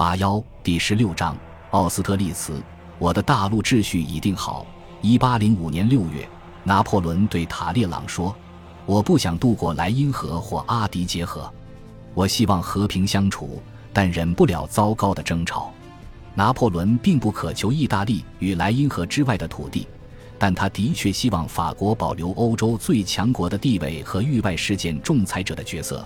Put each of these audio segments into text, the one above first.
八幺第十六章奥斯特利茨，我的大陆秩序已定好。一八零五年六月，拿破仑对塔列朗说：“我不想渡过莱茵河或阿迪结河，我希望和平相处，但忍不了糟糕的争吵。”拿破仑并不渴求意大利与莱茵河之外的土地，但他的确希望法国保留欧洲最强国的地位和域外事件仲裁者的角色。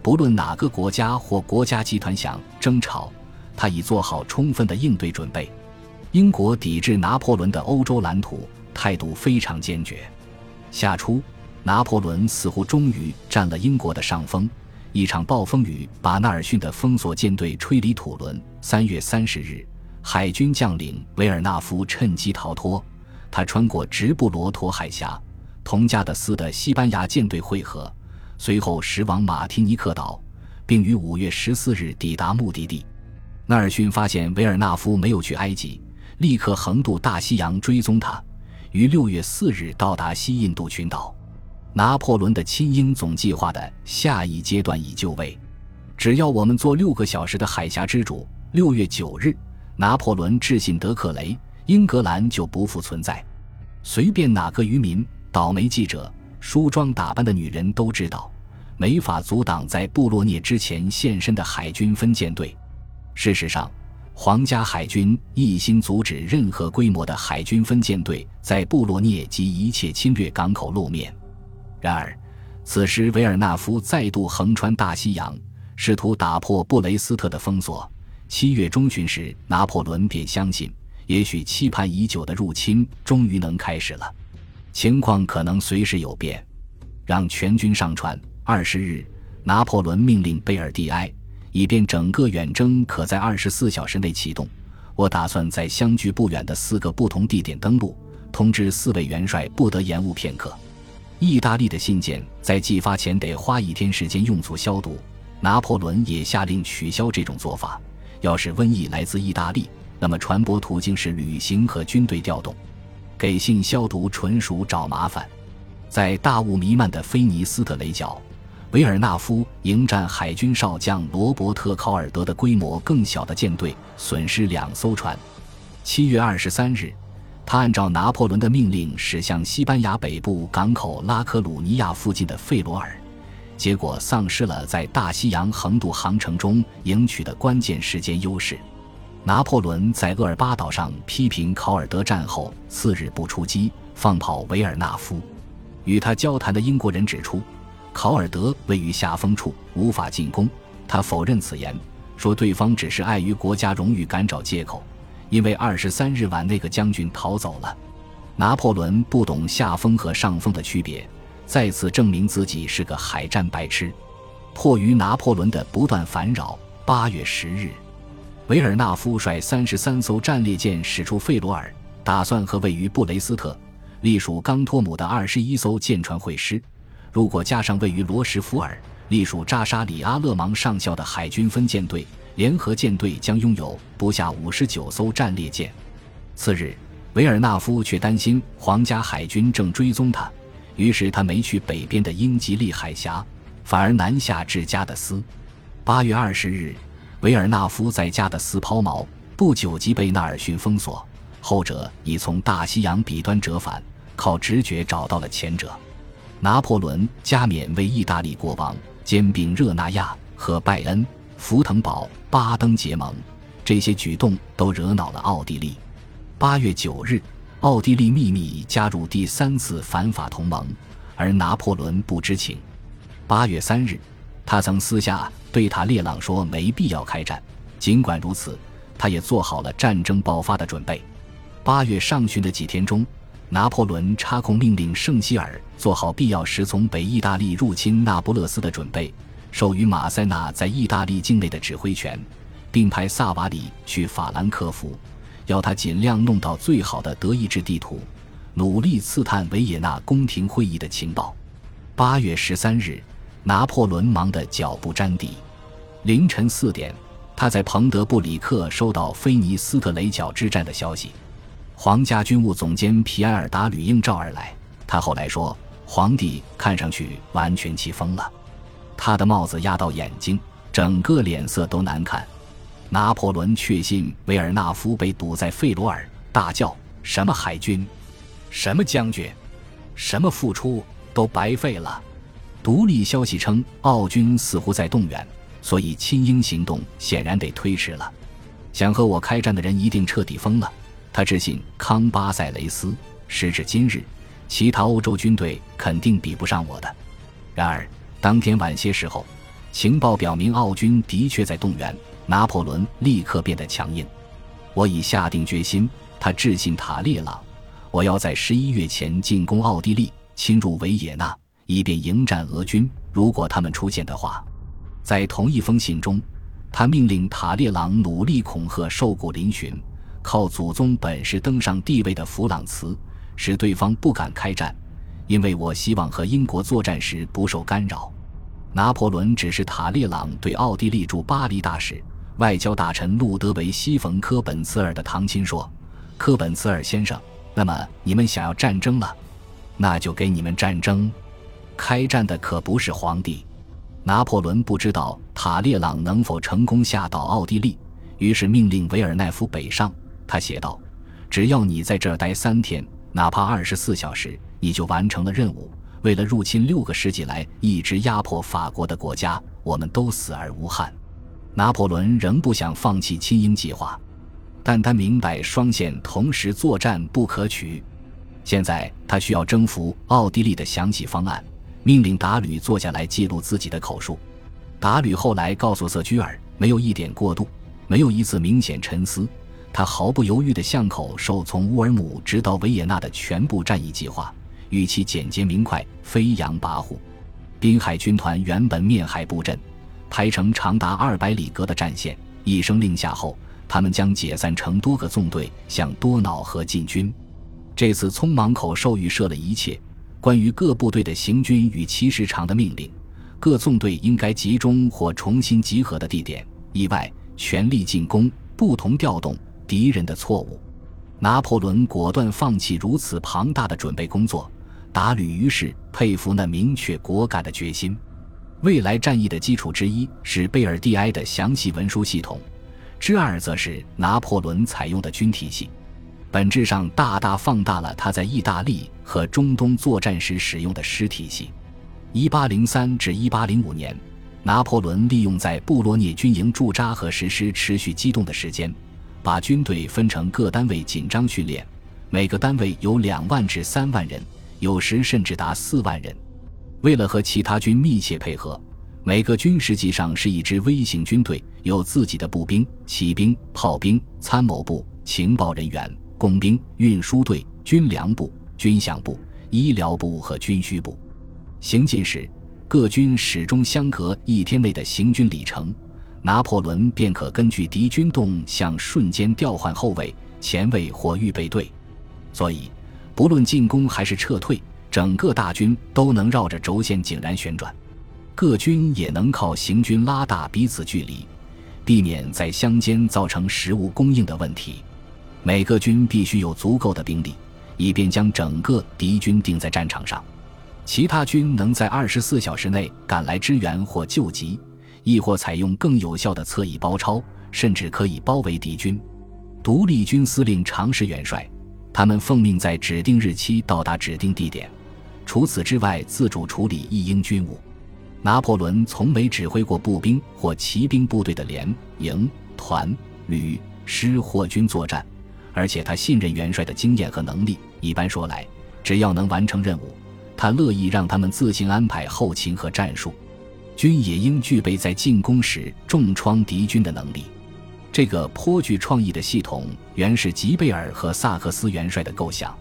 不论哪个国家或国家集团想争吵，他已做好充分的应对准备。英国抵制拿破仑的欧洲蓝图态度非常坚决。夏初，拿破仑似乎终于占了英国的上风。一场暴风雨把纳尔逊的封锁舰队吹离土伦。三月三十日，海军将领维尔纳夫趁机逃脱。他穿过直布罗陀海峡，同加的斯的西班牙舰队会合，随后驶往马提尼克岛，并于五月十四日抵达目的地。纳尔逊发现维尔纳夫没有去埃及，立刻横渡大西洋追踪他，于六月四日到达西印度群岛。拿破仑的亲英总计划的下一阶段已就位，只要我们做六个小时的海峡之主。六月九日，拿破仑致信德克雷，英格兰就不复存在。随便哪个渔民、倒霉记者、梳妆打扮的女人都知道，没法阻挡在布洛涅之前现身的海军分舰队。事实上，皇家海军一心阻止任何规模的海军分舰队在布罗涅及一切侵略港口露面。然而，此时维尔纳夫再度横穿大西洋，试图打破布雷斯特的封锁。七月中旬时，拿破仑便相信，也许期盼已久的入侵终于能开始了。情况可能随时有变，让全军上船。二十日，拿破仑命令贝尔蒂埃，以便整个远征可在二十四小时内启动。我打算在相距不远的四个不同地点登陆，通知四位元帅不得延误片刻。意大利的信件在寄发前得花一天时间用粗消毒。拿破仑也下令取消这种做法。要是瘟疫来自意大利，那么传播途径是旅行和军队调动。给信消毒纯属找麻烦。在大雾弥漫的菲尼斯特雷角，维尔纳夫迎战海军少将罗伯特·考尔德的规模更小的舰队，损失两艘船。七月二十三日。他按照拿破仑的命令驶向西班牙北部港口拉科鲁尼亚附近的费罗尔，结果丧失了在大西洋横渡航程中赢取的关键时间优势。拿破仑在厄尔巴岛上批评考尔德战后次日不出击，放跑维尔纳夫。与他交谈的英国人指出，考尔德位于下风处，无法进攻。他否认此言，说对方只是碍于国家荣誉赶找借口。因为二十三日晚那个将军逃走了，拿破仑不懂下风和上风的区别，再次证明自己是个海战白痴。迫于拿破仑的不断烦扰，八月十日，维尔纳夫率三十三艘战列舰驶出费罗尔，打算和位于布雷斯特、隶属冈托姆的二十一艘舰船会师。如果加上位于罗什福尔、隶属扎沙里阿勒芒上校的海军分舰队。联合舰队将拥有不下五十九艘战列舰。次日，维尔纳夫却担心皇家海军正追踪他，于是他没去北边的英吉利海峡，反而南下至加的斯。八月二十日，维尔纳夫在加的斯抛锚，不久即被纳尔逊封锁。后者已从大西洋彼端折返，靠直觉找到了前者。拿破仑加冕为意大利国王，兼并热那亚和拜恩。福腾堡、巴登结盟，这些举动都惹恼了奥地利。八月九日，奥地利秘密加入第三次反法同盟，而拿破仑不知情。八月三日，他曾私下对塔列朗说没必要开战。尽管如此，他也做好了战争爆发的准备。八月上旬的几天中，拿破仑插空命令圣希尔做好必要时从北意大利入侵那不勒斯的准备。授予马塞纳在意大利境内的指挥权，并派萨瓦里去法兰克福，要他尽量弄到最好的德意志地图，努力刺探维也纳宫廷会议的情报。八月十三日，拿破仑忙得脚不沾地。凌晨四点，他在彭德布里克收到菲尼斯特雷角之战的消息。皇家军务总监皮埃尔达吕应召而来，他后来说，皇帝看上去完全气疯了。他的帽子压到眼睛，整个脸色都难看。拿破仑确信维尔纳夫被堵在费罗尔，大叫：“什么海军，什么将军，什么付出都白费了。”独立消息称，奥军似乎在动员，所以亲英行动显然得推迟了。想和我开战的人一定彻底疯了。他致信康巴塞雷斯，时至今日，其他欧洲军队肯定比不上我的。然而，当天晚些时候，情报表明奥军的确在动员。拿破仑立刻变得强硬。我已下定决心，他致信塔列朗，我要在十一月前进攻奥地利，侵入维也纳，以便迎战俄军。如果他们出现的话，在同一封信中，他命令塔列朗努力恐吓瘦骨嶙峋、靠祖宗本事登上帝位的弗朗茨，使对方不敢开战，因为我希望和英国作战时不受干扰。拿破仑指示塔列朗对奥地利驻巴黎大使。外交大臣路德维希·冯·科本茨尔的堂亲说：“科本茨尔先生，那么你们想要战争了？那就给你们战争。开战的可不是皇帝。”拿破仑不知道塔列朗能否成功下到奥地利，于是命令维尔奈夫北上。他写道：“只要你在这儿待三天，哪怕二十四小时，你就完成了任务。为了入侵六个世纪来一直压迫法国的国家，我们都死而无憾。”拿破仑仍不想放弃亲英计划，但他明白双线同时作战不可取。现在他需要征服奥地利的详细方案，命令达吕坐下来记录自己的口述。达吕后来告诉瑟居尔，没有一点过度，没有一次明显沉思，他毫不犹豫地向口授从乌尔姆直到维也纳的全部战役计划，语气简洁明快，飞扬跋扈。滨海军团原本面海布阵。排成长达二百里格的战线，一声令下后，他们将解散成多个纵队向多瑙河进军。这次匆忙口授预设了一切关于各部队的行军与其时长的命令，各纵队应该集中或重新集合的地点，意外全力进攻，不同调动敌人的错误。拿破仑果断放弃如此庞大的准备工作，达吕于是佩服那明确果敢的决心。未来战役的基础之一是贝尔蒂埃的详细文书系统，之二则是拿破仑采用的军体系，本质上大大放大了他在意大利和中东作战时使用的师体系。一八零三至一八零五年，拿破仑利用在布罗涅军营驻扎和实施持续机动的时间，把军队分成各单位紧张训练，每个单位有两万至三万人，有时甚至达四万人。为了和其他军密切配合，每个军实际上是一支微型军队，有自己的步兵、骑兵、炮兵、参谋部、情报人员、工兵、运输队、军粮部、军饷部、医疗部和军需部。行进时，各军始终相隔一天内的行军里程，拿破仑便可根据敌军动向瞬间调换后卫、前卫或预备队。所以，不论进攻还是撤退。整个大军都能绕着轴线井然旋转，各军也能靠行军拉大彼此距离，避免在乡间造成食物供应的问题。每个军必须有足够的兵力，以便将整个敌军定在战场上。其他军能在二十四小时内赶来支援或救急，亦或采用更有效的侧翼包抄，甚至可以包围敌军。独立军司令常是元帅，他们奉命在指定日期到达指定地点。除此之外，自主处理一应军务。拿破仑从没指挥过步兵或骑兵部队的连、营、团、旅、师或军作战，而且他信任元帅的经验和能力。一般说来，只要能完成任务，他乐意让他们自行安排后勤和战术。军也应具备在进攻时重创敌军的能力。这个颇具创意的系统原是吉贝尔和萨克斯元帅的构想。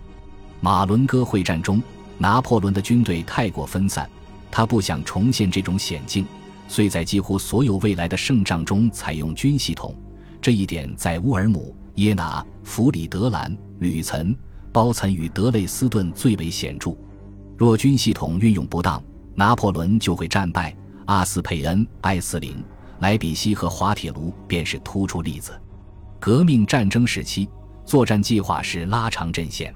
马伦哥会战中。拿破仑的军队太过分散，他不想重现这种险境，遂在几乎所有未来的胜仗中采用军系统。这一点在乌尔姆、耶拿、弗里德兰、吕岑、包岑与德累斯顿最为显著。若军系统运用不当，拿破仑就会战败。阿斯佩恩、埃斯林、莱比锡和滑铁卢便是突出例子。革命战争时期，作战计划是拉长阵线，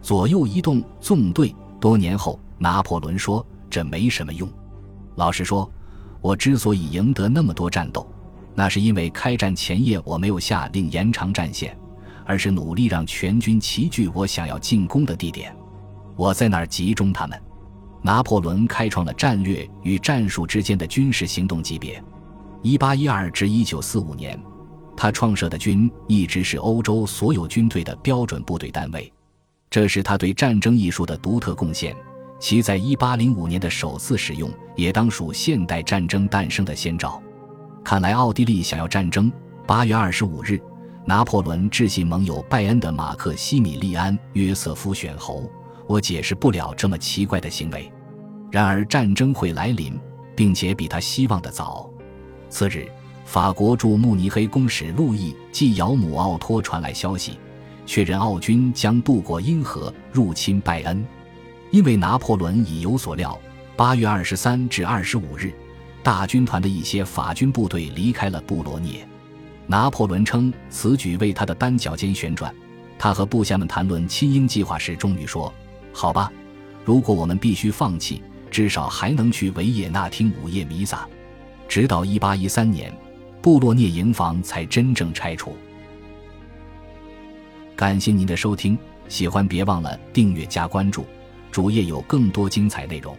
左右移动纵队。多年后，拿破仑说：“这没什么用。老实说，我之所以赢得那么多战斗，那是因为开战前夜我没有下令延长战线，而是努力让全军齐聚我想要进攻的地点。我在那儿集中他们。拿破仑开创了战略与战术之间的军事行动级别。一八一二至一九四五年，他创设的军一直是欧洲所有军队的标准部队单位，这是他对战争艺术的独特贡献。其在一八零五年的首次使用，也当属现代战争诞生的先兆。看来奥地利想要战争。八月二十五日，拿破仑致信盟友拜恩的马克西米利安·约瑟夫选侯。我解释不了这么奇怪的行为。然而战争会来临，并且比他希望的早。次日，法国驻慕尼黑公使路易寄姚姆奥托传来消息，确认奥军将渡过因河入侵拜恩。因为拿破仑已有所料，八月二十三至二十五日，大军团的一些法军部队离开了布罗涅。拿破仑称此举为他的单脚尖旋转。他和部下们谈论亲英计划时，终于说。好吧，如果我们必须放弃，至少还能去维也纳听午夜弥撒。直到1813年，布洛涅营房才真正拆除。感谢您的收听，喜欢别忘了订阅加关注，主页有更多精彩内容。